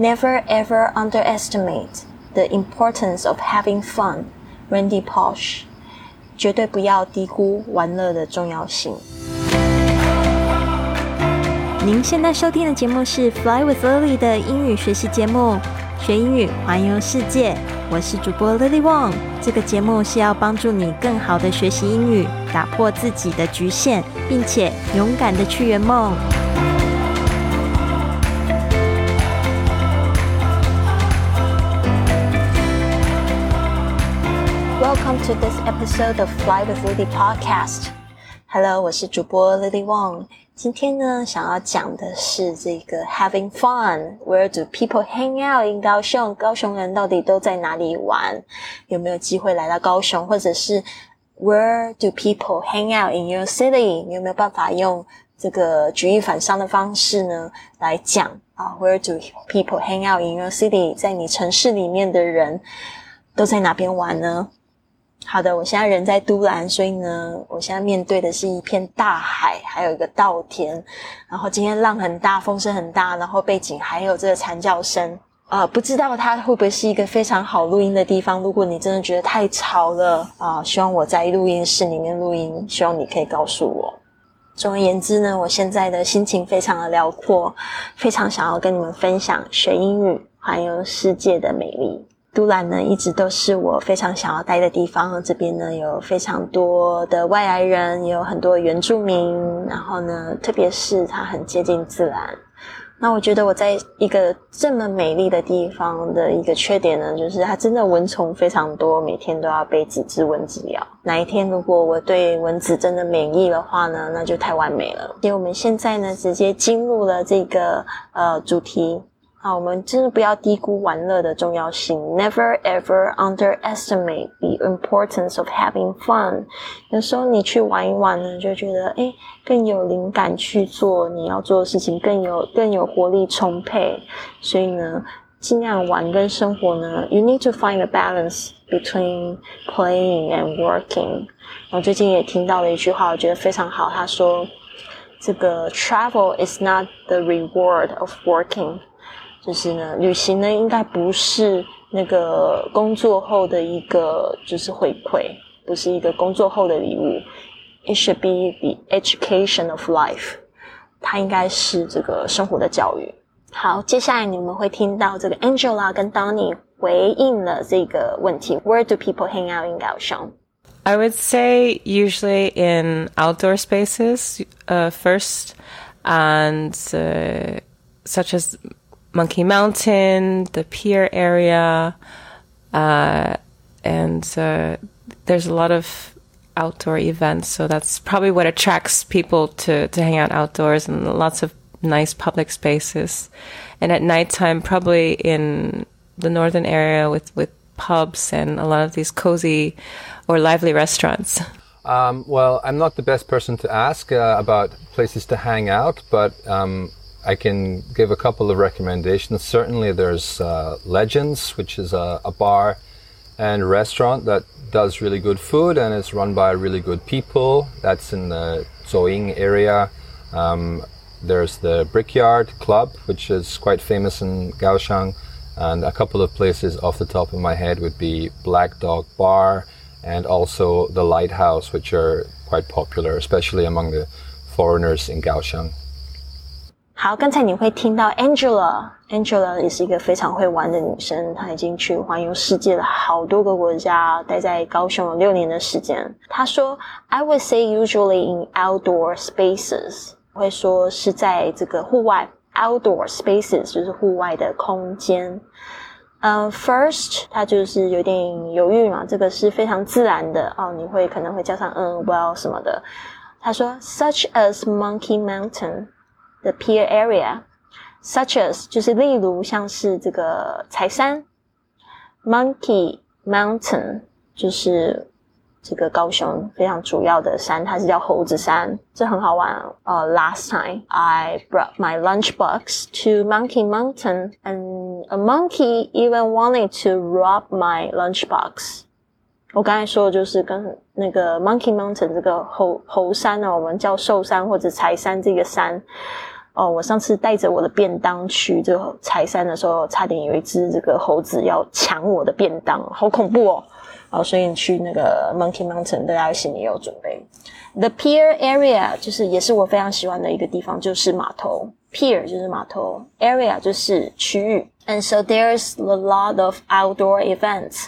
Never ever underestimate the importance of having fun. Randy Pausch，绝对不要低估玩乐的重要性。您现在收听的节目是 Fly with Lily 的英语学习节目，学英语环游世界。我是主播 Lily Wong。这个节目是要帮助你更好的学习英语，打破自己的局限，并且勇敢的去圆梦。Welcome to this episode of Fly with Lily podcast. Hello，我是主播 Lily Wong。今天呢，想要讲的是这个 having fun。Where do people hang out in 高雄？高雄人到底都在哪里玩？有没有机会来到高雄？或者是 Where do people hang out in your city？你有没有办法用这个举一反三的方式呢来讲啊？Where do people hang out in your city？在你城市里面的人都在哪边玩呢？ 好的，我现在人在都兰，所以呢，我现在面对的是一片大海，还有一个稻田。然后今天浪很大，风声很大，然后背景还有这个惨叫声。呃，不知道它会不会是一个非常好录音的地方？如果你真的觉得太吵了啊，希望我在录音室里面录音，希望你可以告诉我。总而言之呢，我现在的心情非常的辽阔，非常想要跟你们分享学英语环游世界的美丽。都兰呢，一直都是我非常想要待的地方。这边呢，有非常多的外来人，也有很多原住民。然后呢，特别是它很接近自然。那我觉得我在一个这么美丽的地方的一个缺点呢，就是它真的蚊虫非常多，每天都要被几只蚊子咬。哪一天如果我对蚊子真的免疫的话呢，那就太完美了。所以我们现在呢，直接进入了这个呃主题。好，我们真的不要低估玩乐的重要性。Never ever underestimate the importance of having fun。有时候你去玩一玩呢，就觉得诶更有灵感去做你要做的事情，更有更有活力充沛。所以呢，尽量玩跟生活呢，you need to find a balance between playing and working。我最近也听到了一句话，我觉得非常好。他说：“这个 travel is not the reward of working。” 就是呢，旅行呢应该不是那个工作后的一个就是回馈，不是一个工作后的礼物。It should be the education of life，它应该是这个生活的教育。好，接下来你们会听到这个 Angela 跟 Donny 回应了这个问题：Where do people hang out in Kaohsiung? I would say usually in outdoor spaces uh, first, and uh, such as Monkey Mountain, the pier area, uh, and uh, there's a lot of outdoor events. So that's probably what attracts people to, to hang out outdoors and lots of nice public spaces. And at nighttime, probably in the northern area with, with pubs and a lot of these cozy or lively restaurants. Um, well, I'm not the best person to ask uh, about places to hang out, but um, I can give a couple of recommendations. Certainly, there's uh, Legends, which is a, a, bar and restaurant that does really good food and is run by really good people. That's in the Zuoying area. Um, there's the Brickyard Club, which is quite famous in Kaohsiung. And a couple of places off the top of my head would be Black Dog Bar and also the Lighthouse, which are quite popular, especially among the foreigners in Kaohsiung. 好，刚才你会听到 Angela，Angela 也是一个非常会玩的女生，她已经去环游世界了好多个国家，待在高雄有六年的时间。她说：“I would say usually in outdoor spaces，会说是在这个户外 outdoor spaces，就是户外的空间。呃，first，她就是有点犹豫嘛，这个是非常自然的哦，你会可能会加上嗯，well 什么的。她说：such as Monkey Mountain。” the pier area。Such as 就是例如像是这个柴山，Monkey Mountain 就是这个高雄非常主要的山，它是叫猴子山，这很好玩。呃，Last time I brought my lunchbox to Monkey Mountain, and a monkey even wanted to rob my lunchbox. 我刚才说的就是跟那个 Monkey Mountain 这个猴猴山呢，我们叫寿山或者柴山这个山。哦，我上次带着我的便当去这个柴山的时候，差点有一只这个猴子要抢我的便当，好恐怖哦！哦，所以你去那个 Monkey Mountain，大家心里有准备。The pier area 就是也是我非常喜欢的一个地方，就是码头。Pier 就是码头，area 就是区域。And so there's a lot of outdoor events。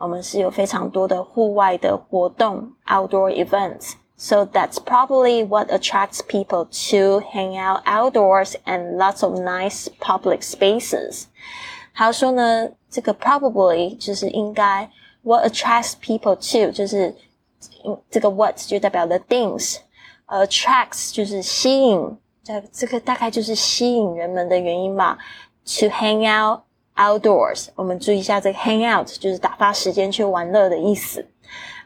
我们是有非常多的户外的活动，outdoor events。So that's probably what attracts people to hang out outdoors and lots of nice public spaces。他说呢，这个 probably 就是应该，what attracts people to 就是这个 what 就代表 the things，attracts 就是吸引。这这个大概就是吸引人们的原因吧。To hang out outdoors，我们注意一下这个 hang out 就是打发时间去玩乐的意思。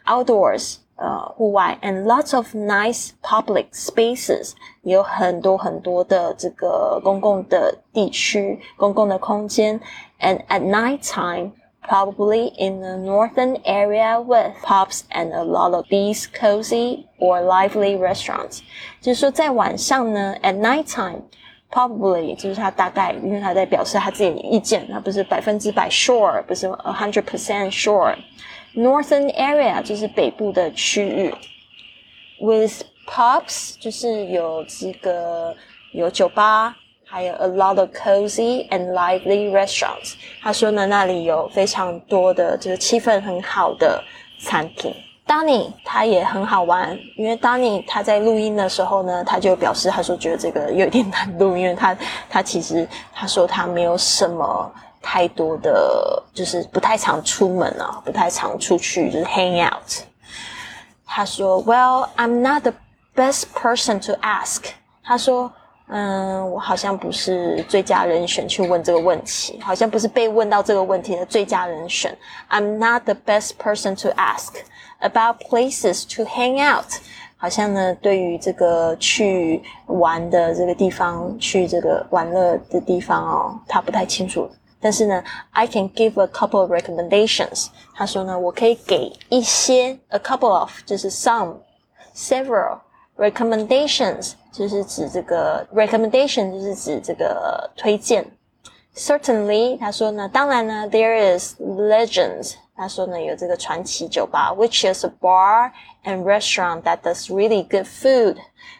Outdoors，呃，户外，and lots of nice public spaces，有很多很多的这个公共的地区、公共的空间。And at night time。probably in the northern area with pubs and a lot of these cozy or lively restaurants。就是说，在晚上呢，at night time。 Probably 就是他大概，因为他在表示他自己的意见，他不是百分之百 sure，不是 a hundred percent sure。Northern area 就是北部的区域，with pubs 就是有这个有酒吧，还有 a lot of cozy and lively restaurants。他说呢，那里有非常多的，就是气氛很好的餐厅。 Danny 他也很好玩，因为 Danny 他在录音的时候呢，他就表示他说觉得这个有一点难度，因为他他其实他说他没有什么太多的，就是不太常出门啊，不太常出去就是 hang out。他说，Well, I'm not the best person to ask。他说。嗯，我好像不是最佳人选去问这个问题，好像不是被问到这个问题的最佳人选。I'm not the best person to ask about places to hang out。好像呢，对于这个去玩的这个地方，去这个玩乐的地方哦，他不太清楚。但是呢，I can give a couple of recommendations。他说呢，我可以给一些，a couple of 就是 some，several recommendations。就是指这个 recommendation，就是指这个推荐。Certainly，他说呢，当然呢，there is legends。他说呢，有这个传奇酒吧，which is a bar and restaurant that does really good food。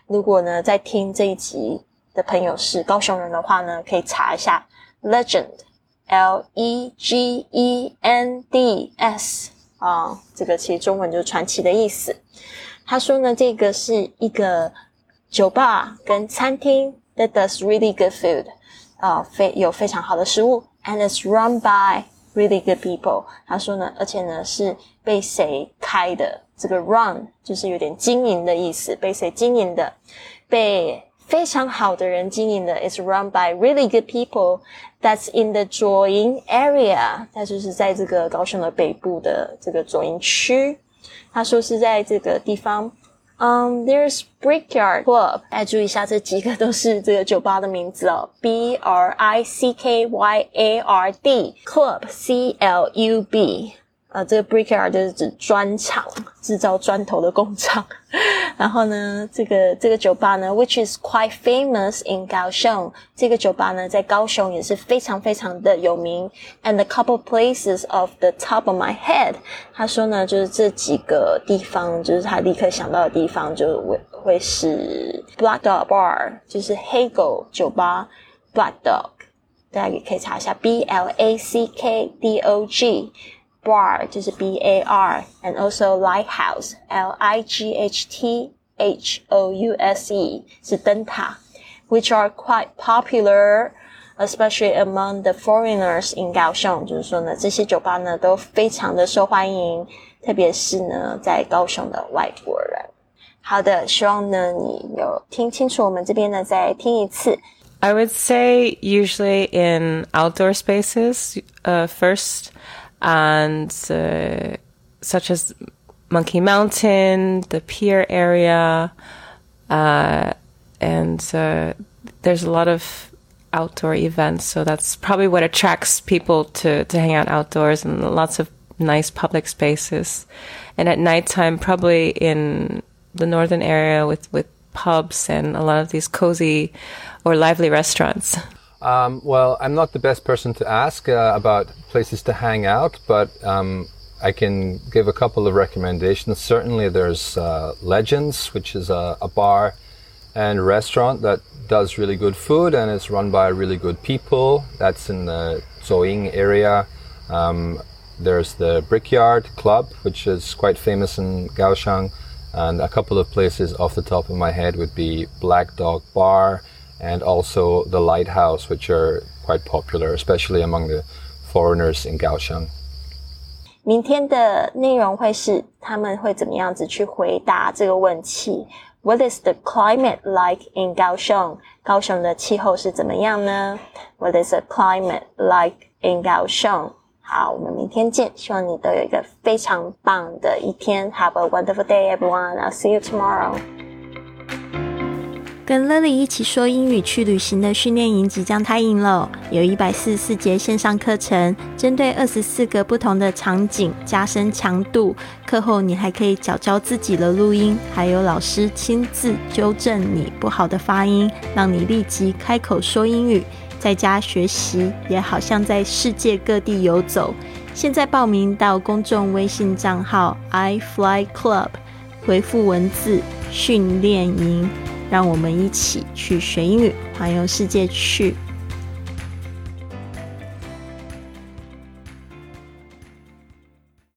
如果呢，在听这一集的朋友是高雄人的话呢，可以查一下 legend，L E G E N D S 啊，这个其实中文就是传奇的意思。他说呢，这个是一个。酒吧跟餐厅 that does really good food，啊，非有非常好的食物，and it's run by really good people。他说呢，而且呢是被谁开的？这个 run 就是有点经营的意思，被谁经营的？被非常好的人经营的，is run by really good people。That's in the 左营 area，那就是在这个高雄的北部的这个左营区。 他说是在这个地方。嗯 there's Brickyard Club。哎注意一下，这几个都是这个酒吧的名字哦。B R I C K Y A R D Club C L U B。呃，这个 brickyard 就是指砖厂，制造砖头的工厂。然后呢，这个这个酒吧呢，which is quite famous in 高雄。这个酒吧呢，在高雄也是非常非常的有名。And a couple places of the top of my head，他说呢，就是这几个地方，就是他立刻想到的地方，就会会是 Black Dog Bar，就是黑狗酒吧，Black Dog，大家也可以查一下，B L A C K D O G。bar 就是 B A R，and also lighthouse L I G H T H O U S E 是灯塔，which are quite popular。especially among the foreigners in 高雄，就是说呢，这些酒吧呢都非常的受欢迎，特别是呢在高雄的外国人。好的，希望呢你有听清楚，我们这边呢再听一次。I would say usually in outdoor spaces, uh, first and uh, such as Monkey Mountain, the pier area, uh, and uh, there's a lot of outdoor events. So that's probably what attracts people to, to hang out outdoors and lots of nice public spaces. And at nighttime, probably in the northern area with, with pubs and a lot of these cozy or lively restaurants? Um, well, I'm not the best person to ask uh, about places to hang out, but um, I can give a couple of recommendations. Certainly, there's uh, Legends, which is a, a, bar and restaurant that does really good food and is run by really good people. That's in the Zuoying area. Um, there's the Brickyard Club, which is quite famous in Kaohsiung, and a couple of places off the top of my head would be Black Dog Bar and also the Lighthouse, which are quite popular, especially among the foreigners in Kaohsiung. 明天的内容会是他们会怎么样子去回答这个问题？What is the climate like in Kaohsiung？高雄的气候是怎么样呢？What is the climate like in Kaohsiung？好，我们明天见。希望你都有一个非常棒的一天。Have a wonderful day, everyone. I'll see you tomorrow. 跟 Lily 一起说英语去旅行的训练营即将开营了，有一百四十四节线上课程，针对二十四个不同的场景加深强度。课后你还可以教教自己的录音，还有老师亲自纠正你不好的发音，让你立即开口说英语。在家学习也好像在世界各地游走。现在报名到公众微信账号 i fly club，回复文字训练营。让我们一起去学英语，环游世界去。